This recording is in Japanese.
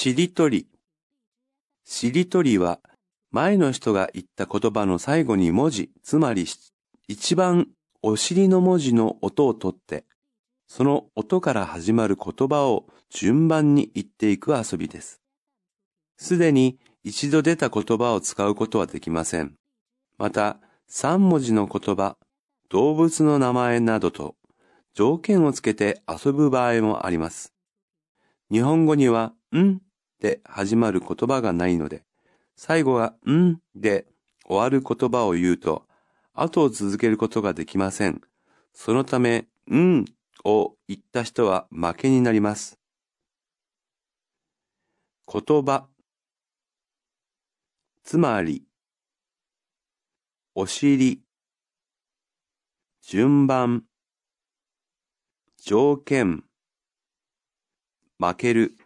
しりとり。しりとりは、前の人が言った言葉の最後に文字、つまり一番お尻の文字の音をとって、その音から始まる言葉を順番に言っていく遊びです。すでに一度出た言葉を使うことはできません。また、三文字の言葉、動物の名前などと条件をつけて遊ぶ場合もあります。日本語には、んで始まる言葉がないので、最後がんで終わる言葉を言うと、後を続けることができません。そのため、んを言った人は負けになります。言葉。つまりお尻。順番。条件。負ける。